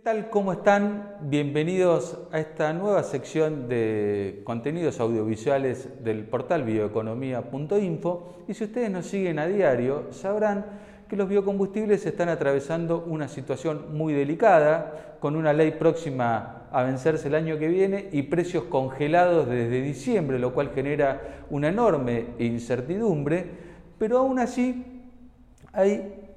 ¿Qué tal? ¿Cómo están? Bienvenidos a esta nueva sección de contenidos audiovisuales del portal bioeconomía.info. Y si ustedes nos siguen a diario, sabrán que los biocombustibles están atravesando una situación muy delicada, con una ley próxima a vencerse el año que viene y precios congelados desde diciembre, lo cual genera una enorme incertidumbre, pero aún así hay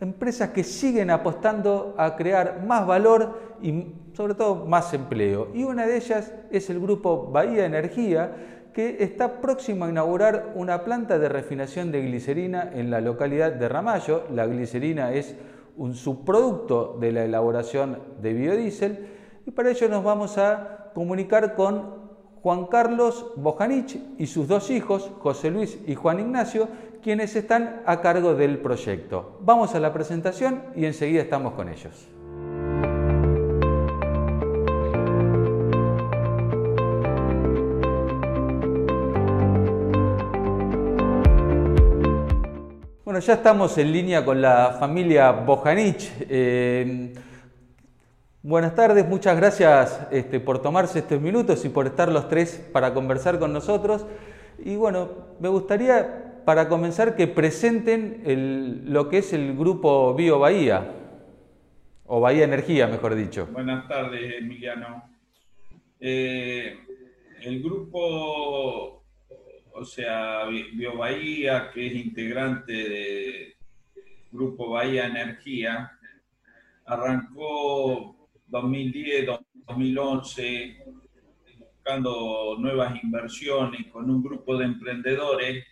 empresas que siguen apostando a crear más valor y sobre todo más empleo. Y una de ellas es el grupo Bahía Energía, que está próximo a inaugurar una planta de refinación de glicerina en la localidad de Ramallo. La glicerina es un subproducto de la elaboración de biodiesel y para ello nos vamos a comunicar con Juan Carlos Bojanich y sus dos hijos, José Luis y Juan Ignacio, quienes están a cargo del proyecto. Vamos a la presentación y enseguida estamos con ellos. Bueno, ya estamos en línea con la familia Bojanich. Eh, Buenas tardes, muchas gracias este, por tomarse estos minutos y por estar los tres para conversar con nosotros. Y bueno, me gustaría para comenzar que presenten lo que es el grupo Bio Bahía, o Bahía Energía, mejor dicho. Buenas tardes, Emiliano. Eh, el grupo, o sea, Bio Bahía, que es integrante del grupo Bahía Energía, arrancó 2010, 2011, buscando nuevas inversiones con un grupo de emprendedores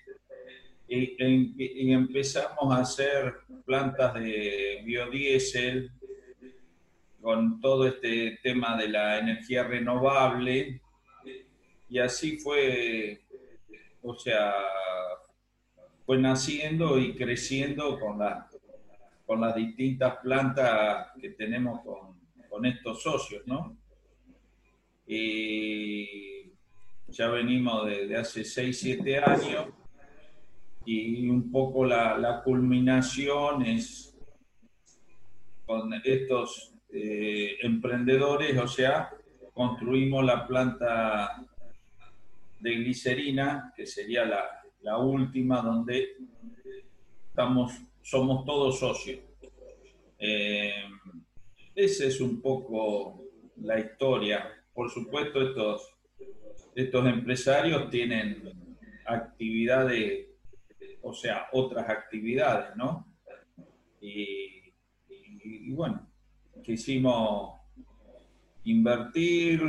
y, empezamos a hacer plantas de biodiesel con todo este tema de la energía renovable y así fue, o sea, fue naciendo y creciendo con, la, con las distintas plantas que tenemos con con estos socios, ¿no? Y ya venimos desde hace 6, 7 años y un poco la, culminación es con estos eh, emprendedores, o sea, construimos la planta de glicerina, que sería la, última donde estamos, somos todos socios. Eh, esa es un poco la historia. Por supuesto, estos, estos empresarios tienen actividades, o sea, otras actividades, ¿no? Y, bueno, quisimos invertir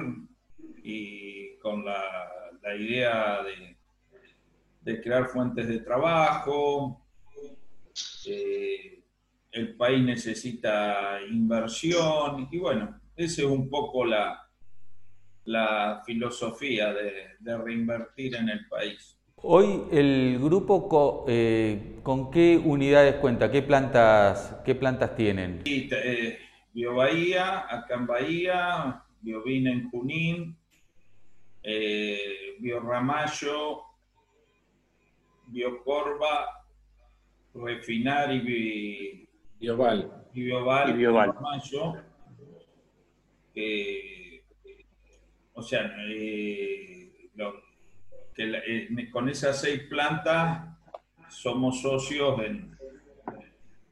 y con la, idea de, crear fuentes de trabajo. Eh, el país necesita inversión y bueno, esa es un poco la, la filosofía de, reinvertir en el país. Hoy el grupo eh, con qué unidades cuenta, qué plantas, qué plantas tienen. Eh, Bio Bahía, acá en Bahía, Biovina en Junín, eh, Bio Ramallo, Bio Corva, Refinar y Bioval. Y Bioval. Y Bioval. o sea, eh, eh, con esas seis plantas somos socios en,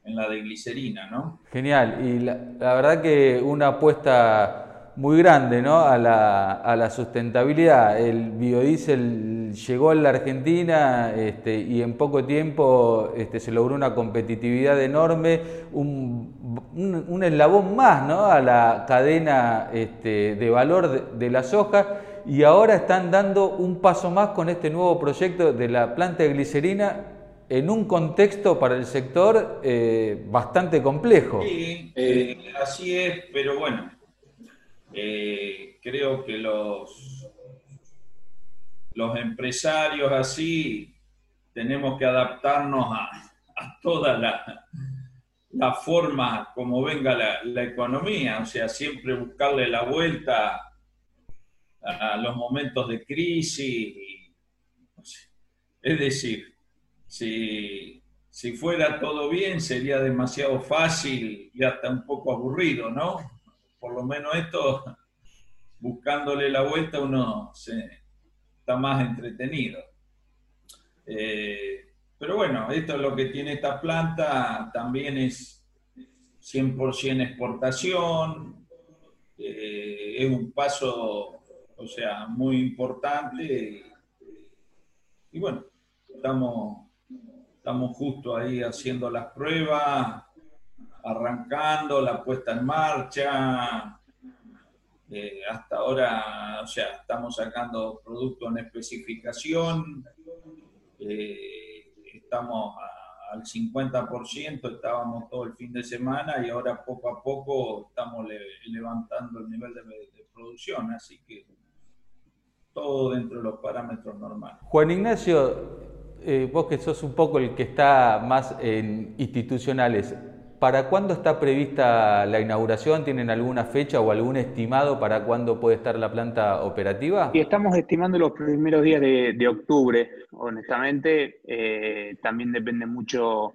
en la de glicerina, ¿no? Genial. Y la, la verdad que una apuesta muy grande ¿no? a, la, a, la, sustentabilidad. El biodiesel llegó a la Argentina este, y en poco tiempo este, se logró una competitividad enorme, un, un, eslabón más ¿no? a la cadena este, de valor de, la soja y ahora están dando un paso más con este nuevo proyecto de la planta de glicerina en un contexto para el sector eh, bastante complejo. Sí, eh, así es, pero bueno, eh, creo que los, los empresarios así tenemos que adaptarnos a, a toda la, la, forma como venga la, economía, o sea, siempre buscarle la vuelta a los momentos de crisis. es decir, si, si fuera todo bien sería demasiado fácil y hasta un poco aburrido, ¿no? por lo menos esto, buscándole la vuelta, uno se, está más entretenido. Eh, pero bueno, esto es lo que tiene esta planta, también es 100% exportación, eh, es un paso, o sea, muy importante. Y, bueno, estamos, estamos justo ahí haciendo las pruebas, arrancando la puesta en marcha. Eh, hasta ahora, o sea, estamos sacando producto en especificación. Eh, estamos al 50%, estábamos todo el fin de semana y ahora poco a poco estamos levantando el nivel de, producción, así que todo dentro de los parámetros normales. Juan Ignacio, eh, vos que sos un poco el que está más en institucionales, ¿Para cuándo está prevista la inauguración? ¿Tienen alguna fecha o algún estimado para cuándo puede estar la planta operativa? Y estamos estimando los primeros días de, octubre, honestamente. Eh, también depende mucho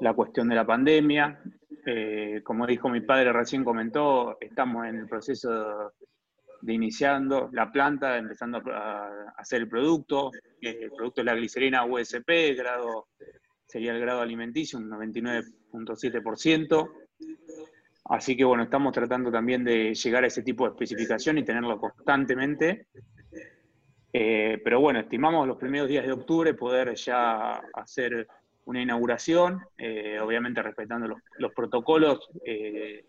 la cuestión de la pandemia. Eh, como dijo mi padre recién comentó, estamos en el proceso de iniciando la planta, empezando a, hacer el producto. Eh, el producto es la glicerina USP, grado, sería el grado alimenticio, un 99 0.7%. Así que bueno, estamos tratando también de llegar a ese tipo de especificación y tenerlo constantemente. Eh, pero bueno, estimamos los primeros días de octubre poder ya hacer una inauguración, eh, obviamente respetando los, protocolos eh,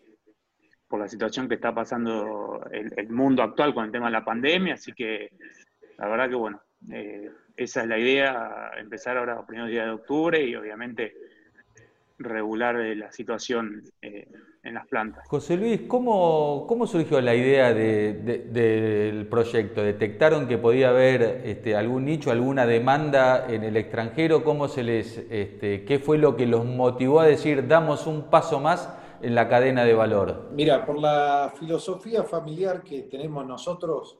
por la situación que está pasando el, el, mundo actual con el tema de la pandemia. Así que la verdad que bueno, esa es la idea, empezar ahora los primeros días de octubre y obviamente regular de la situación eh, en las plantas. José Luis, ¿cómo, cómo surgió la idea del proyecto? ¿Detectaron que podía haber este, algún nicho, alguna demanda en el extranjero? ¿Cómo se les, este, ¿Qué fue lo que los motivó a decir damos un paso más en la cadena de valor? Mira, por la filosofía familiar que tenemos nosotros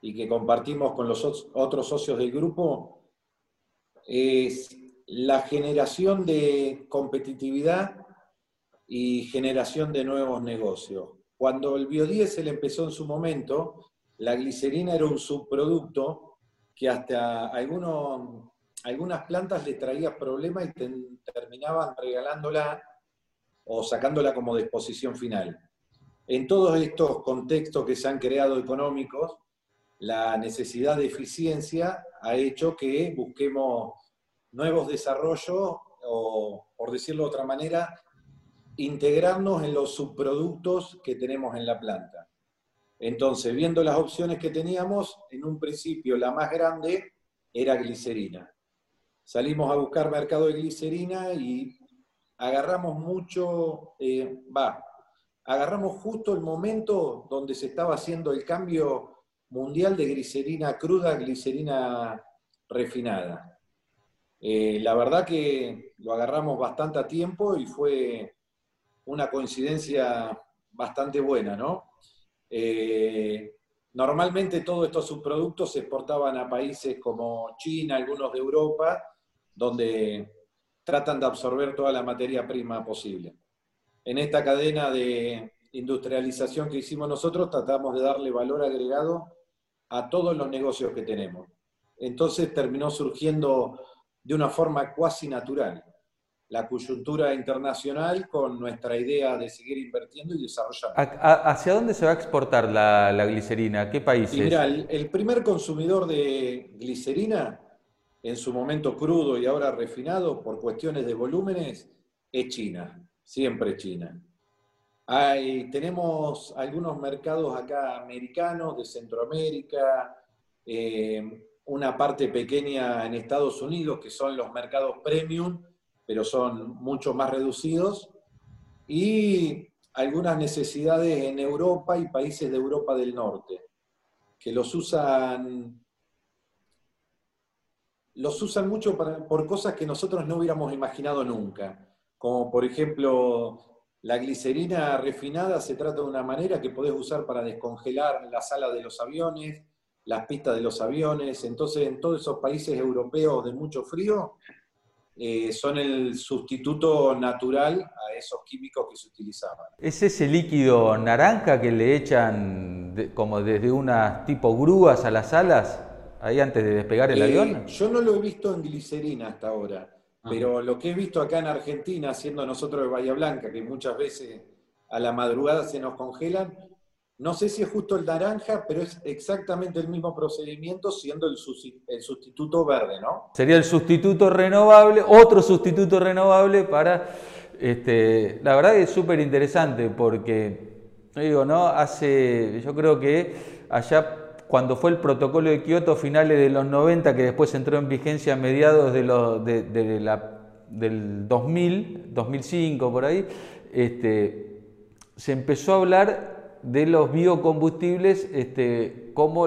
y que compartimos con los otros socios del grupo, es la generación de competitividad y generación de nuevos negocios. Cuando el biodiesel empezó en su momento, la glicerina era un subproducto que hasta algunas plantas les traía problemas y terminaban regalándola o sacándola como disposición final. En todos estos contextos que se han creado económicos, la necesidad de eficiencia ha hecho que busquemos nuevos desarrollos o, por decirlo de otra manera, integrarnos en los subproductos que tenemos en la planta. Entonces, viendo las opciones que teníamos, en un principio la más grande era glicerina. Salimos a buscar mercado de glicerina y agarramos mucho, eh, va, agarramos justo el momento donde se estaba haciendo el cambio mundial de glicerina cruda a glicerina refinada. Eh, la verdad que lo agarramos bastante a tiempo y fue una coincidencia bastante buena, ¿no? Eh, normalmente todos estos subproductos se exportaban a países como China, algunos de Europa, donde tratan de absorber toda la materia prima posible. En esta cadena de industrialización que hicimos nosotros, tratamos de darle valor agregado a todos los negocios que tenemos. Entonces terminó surgiendo de una forma cuasi natural la coyuntura internacional con nuestra idea de seguir invirtiendo y desarrollando. ¿Hacia dónde se va a exportar la, glicerina? ¿Qué países? mira, el, primer consumidor de glicerina, en su momento crudo y ahora refinado por cuestiones de volúmenes, es China, siempre China. Hay, tenemos algunos mercados acá americanos, de Centroamérica, eh, una parte pequeña en Estados Unidos, que son los mercados premium, pero son mucho más reducidos, y algunas necesidades en Europa y países de Europa del Norte, que los usan, los usan mucho por cosas que nosotros no hubiéramos imaginado nunca, como por ejemplo la glicerina refinada se trata de una manera que podés usar para descongelar la sala de los aviones, las pistas de los aviones. Entonces, en todos esos países europeos de mucho frío, eh, son el sustituto natural a esos químicos que se utilizaban. ¿Es ese líquido naranja que le echan como desde unas tipo grúas a las alas, ahí antes de despegar el avión? Yo no lo he visto en glicerina hasta ahora. Pero lo que he visto acá en Argentina, siendo nosotros de Bahía Blanca, que muchas veces a la madrugada se nos congelan, no sé si es justo el naranja, pero es exactamente el mismo procedimiento siendo el, sustituto verde, ¿no? Sería el sustituto renovable, otro sustituto renovable para... Este, la verdad es súper interesante porque, digo, ¿no? Hace, yo creo que allá cuando fue el protocolo de Kioto finales de los 90, que después entró en vigencia a mediados de, del 2000, 2005 por ahí, este, se empezó a hablar de los biocombustibles este, como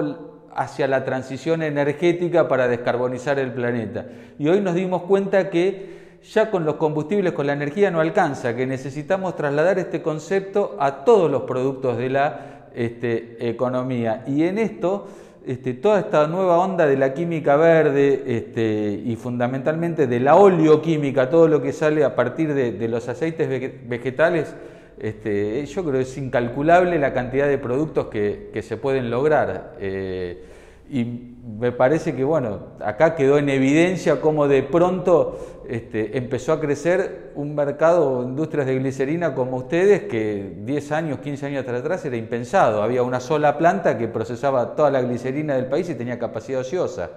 hacia la transición energética para descarbonizar el planeta. Y hoy nos dimos cuenta que ya con los combustibles, con la energía no alcanza, que necesitamos trasladar este concepto a todos los productos de la este, economía. Y en esto, este, toda esta nueva onda de la química verde este, y fundamentalmente de la oleoquímica, todo lo que sale a partir de, los aceites vegetales, este, yo creo que es incalculable la cantidad de productos que, se pueden lograr. Eh, y me parece que, bueno, acá quedó en evidencia cómo de pronto este, empezó a crecer un mercado, industrias de glicerina como ustedes, que 10 años, 15 años atrás era impensado. Había una sola planta que procesaba toda la glicerina del país y tenía capacidad ociosa.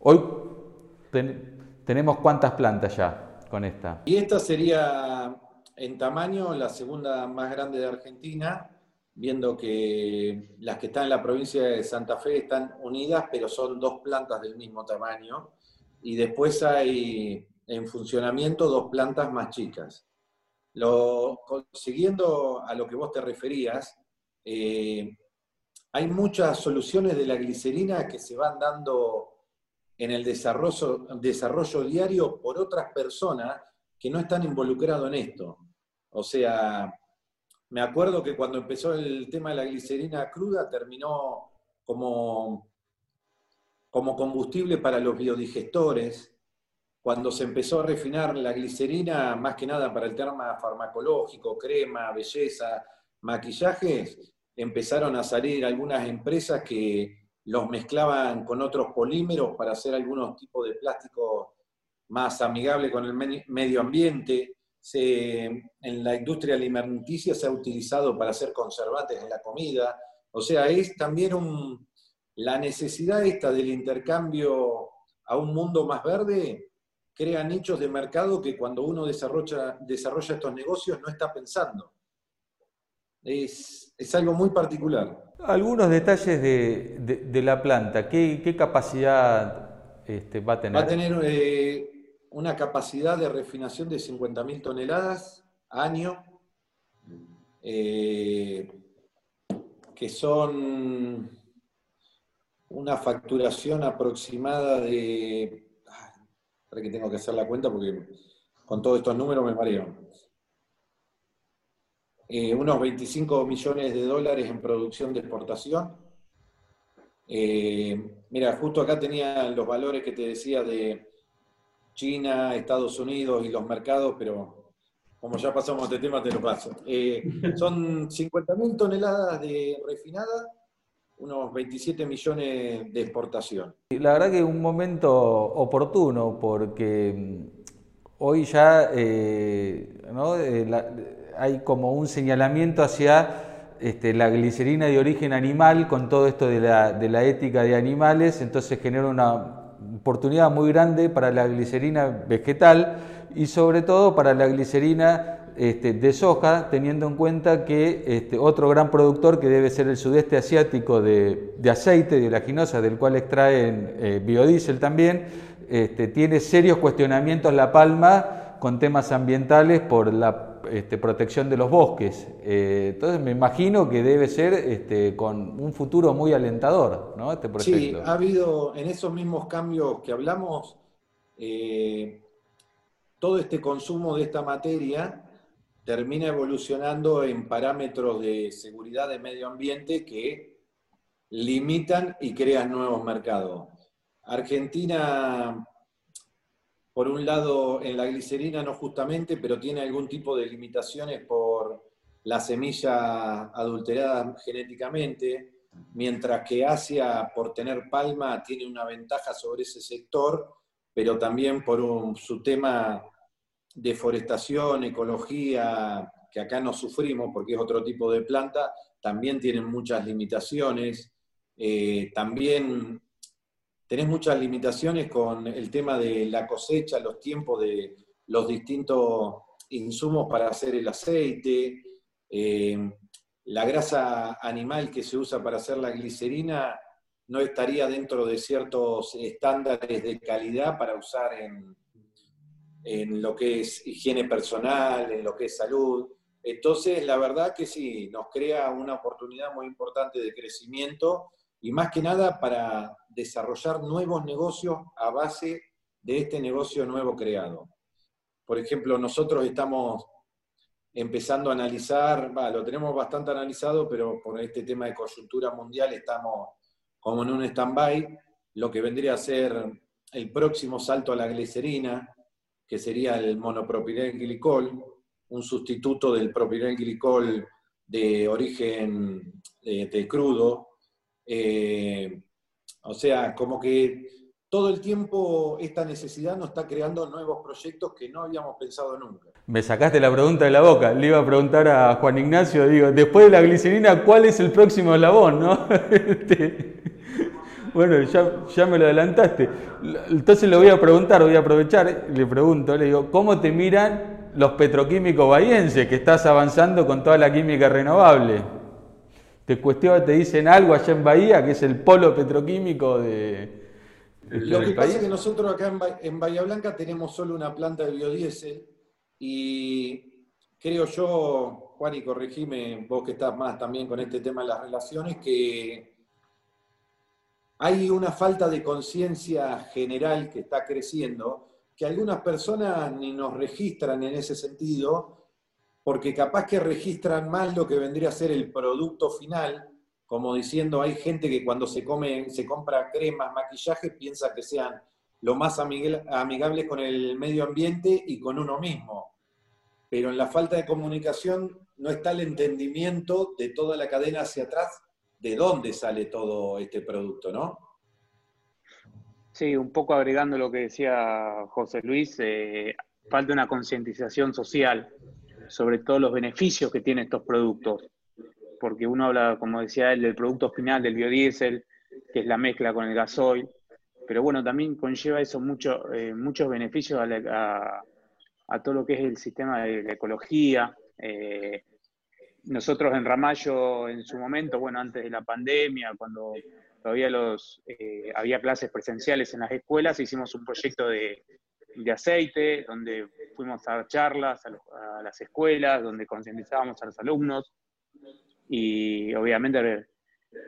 Hoy tenemos cuántas plantas ya con esta. Y esta sería en tamaño la segunda más grande de Argentina viendo que las que están en la provincia de Santa Fe están unidas, pero son dos plantas del mismo tamaño, y después hay en funcionamiento dos plantas más chicas. Lo, siguiendo a lo que vos te referías, eh, hay muchas soluciones de la glicerina que se van dando en el desarrollo, desarrollo diario por otras personas que no están involucrados en esto. O sea, me acuerdo que cuando empezó el tema de la glicerina cruda terminó como, como combustible para los biodigestores. Cuando se empezó a refinar la glicerina, más que nada para el tema farmacológico, crema, belleza, maquillajes, empezaron a salir algunas empresas que los mezclaban con otros polímeros para hacer algunos tipos de plástico más amigable con el medio ambiente en la industria alimenticia se ha utilizado para hacer conservantes en la comida. O sea, es también la necesidad esta del intercambio a un mundo más verde crea nichos de mercado que cuando uno desarrolla, desarrolla estos negocios no está pensando. Es, algo muy particular. Algunos detalles de, la planta. ¿Qué, capacidad este, va a tener? Va a tener eh, una capacidad de refinación de 50.000 toneladas año, eh, que son una facturación aproximada de... Para que tengo que hacer la cuenta porque con todos estos números me mareo. Eh, unos 25 millones de dólares en producción de exportación. Eh, mira, justo acá tenía los valores que te decía de China, Estados Unidos y los mercados, pero como ya pasamos este tema, te lo paso. Eh, son 50.000 toneladas de refinada, unos 27 millones de exportación. La verdad que es un momento oportuno porque mm, hoy ya eh, eh, hay como un señalamiento hacia este, la glicerina de origen animal con todo esto de la, de la ética de animales, entonces genera una oportunidad muy grande para la glicerina vegetal y sobre todo para la glicerina este, de soja, teniendo en cuenta que este, otro gran productor que debe ser el sudeste asiático de, aceite de oleaginosa, del cual extraen eh, biodiesel también, este, tiene serios cuestionamientos La Palma con temas ambientales por la este, protección de los bosques. Eh, entonces me imagino que debe ser este, con un futuro muy alentador, ¿no? Este proyecto. Sí, ha habido en esos mismos cambios que hablamos, eh, todo este consumo de esta materia termina evolucionando en parámetros de seguridad de medio ambiente que limitan y crean nuevos mercados. Argentina por un lado en la glicerina no justamente, pero tiene algún tipo de limitaciones por la semilla adulterada genéticamente, mientras que Asia, por tener palma, tiene una ventaja sobre ese sector, pero también por su tema deforestación, ecología, que acá no sufrimos porque es otro tipo de planta, también tienen muchas limitaciones. Eh, también tenés muchas limitaciones con el tema de la cosecha, los tiempos de los distintos insumos para hacer el aceite. Eh, la grasa animal que se usa para hacer la glicerina no estaría dentro de ciertos estándares de calidad para usar en, en lo que es higiene personal, en lo que es salud. Entonces, la verdad que sí, nos crea una oportunidad muy importante de crecimiento y más que nada para desarrollar nuevos negocios a base de este negocio nuevo creado. Por ejemplo, nosotros estamos empezando a analizar, lo tenemos bastante analizado, pero por este tema de coyuntura mundial estamos como en un stand-by, lo que vendría a ser el próximo salto a la glicerina, que sería el monopropilenglicol, un sustituto del propilenglicol de origen de, crudo. Eh, o sea, como que todo el tiempo esta necesidad nos está creando nuevos proyectos que no habíamos pensado nunca. Me sacaste la pregunta de la boca. Le iba a preguntar a Juan Ignacio, digo, después de la glicerina, ¿cuál es el próximo eslabón? ¿no? Este, bueno, ya, ya, me lo adelantaste. Entonces le voy a preguntar, voy a aprovechar, le pregunto, le digo, ¿cómo te miran los petroquímicos bahienses que estás avanzando con toda la química renovable? Te cuestionan, te dicen algo allá en Bahía, que es el polo petroquímico de... Lo que pasa es que nosotros acá en, Bahía Blanca tenemos solo una planta de biodiesel y creo yo, Juan, y corregime, vos que estás más también con este tema de las relaciones, que hay una falta de conciencia general que está creciendo, que algunas personas ni nos registran en ese sentido, porque capaz que registran más lo que vendría a ser el producto final, como diciendo, hay gente que cuando se, come, se compra cremas, maquillaje, piensa que sean lo más amigables con el medio ambiente y con uno mismo. Pero en la falta de comunicación no está el entendimiento de toda la cadena hacia atrás de dónde sale todo este producto, ¿no? Sí, un poco agregando lo que decía José Luis, eh, falta una concientización social sobre todos los beneficios que tienen estos productos, porque uno habla, como decía él, del producto final del biodiesel, que es la mezcla con el gasoil, pero bueno, también conlleva eso eh, muchos beneficios a, todo lo que es el sistema de la ecología, eh, nosotros en Ramallo, en su momento, bueno, antes de la pandemia, cuando todavía los, eh, había clases presenciales en las escuelas, hicimos un proyecto de, aceite, donde fuimos a dar charlas a, las escuelas, donde concientizábamos a los alumnos y obviamente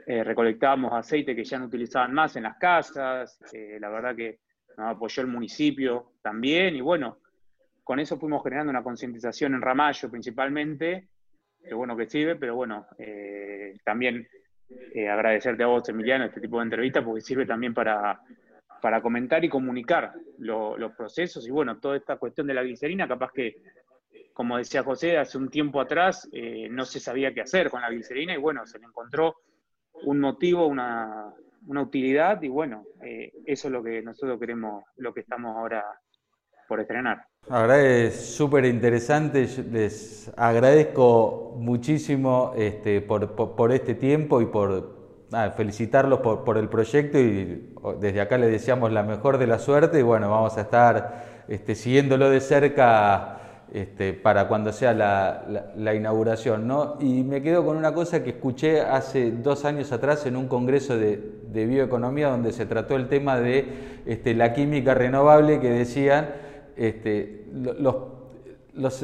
eh, recolectábamos aceite que ya no utilizaban más en las casas. Eh, la verdad que nos apoyó el municipio también y bueno, con eso fuimos generando una concientización en Ramallo principalmente qué bueno que sirve, pero bueno, eh, también agradecerte a vos, Emiliano, este tipo de entrevistas, porque sirve también para, para comentar y comunicar los procesos y bueno, toda esta cuestión de la glicerina, capaz que, como decía José, hace un tiempo atrás eh, no se sabía qué hacer con la glicerina y bueno, se le encontró un motivo, una, una utilidad y bueno, eso es lo que nosotros queremos, lo que estamos ahora por estrenar. La verdad es súper interesante, les agradezco muchísimo este, por, este tiempo y por felicitarlos por, el proyecto y desde acá les deseamos la mejor de la suerte y bueno, vamos a estar este, siguiéndolo de cerca este, para cuando sea la, inauguración. ¿no? Y me quedo con una cosa que escuché hace dos años atrás en un congreso de, bioeconomía donde se trató el tema de este, la química renovable que decían este,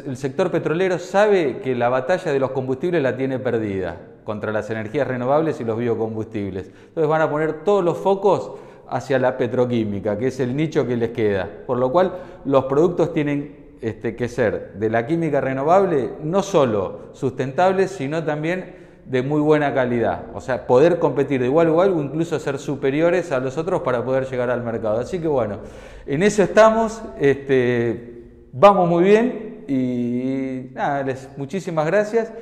el sector petrolero sabe que la batalla de los combustibles la tiene perdida contra las energías renovables y los biocombustibles. Entonces van a poner todos los focos hacia la petroquímica, que es el nicho que les queda. Por lo cual los productos tienen este, que ser de la química renovable no solo sustentables, sino también de muy buena calidad. O sea, poder competir de igual a igual o incluso ser superiores a los otros para poder llegar al mercado. Así que bueno, en eso estamos, este, vamos muy bien y nada, les, muchísimas gracias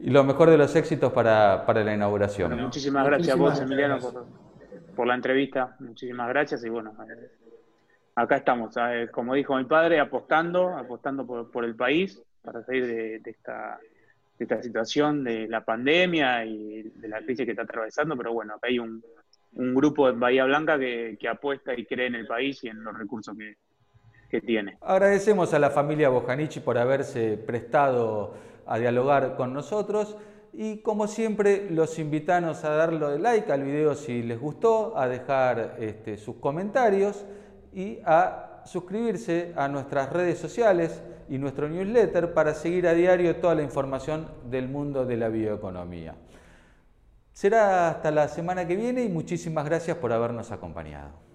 y lo mejor de los éxitos para, la inauguración. muchísimas gracias a vos, Emiliano, por, la entrevista. Muchísimas gracias y bueno, eh, acá estamos, eh, como dijo mi padre, apostando, apostando por, el país para salir de esta de esta situación de la pandemia y de la crisis que está atravesando, pero bueno, acá hay un, grupo en Bahía Blanca que, apuesta y cree en el país y en los recursos que, que tiene. Agradecemos a la familia Bojanichi por haberse prestado a dialogar con nosotros y como siempre los invitamos a darle like al video si les gustó, a dejar este, sus comentarios y a suscribirse a nuestras redes sociales y nuestro newsletter para seguir a diario toda la información del mundo de la bioeconomía. Será hasta la semana que viene y muchísimas gracias por habernos acompañado.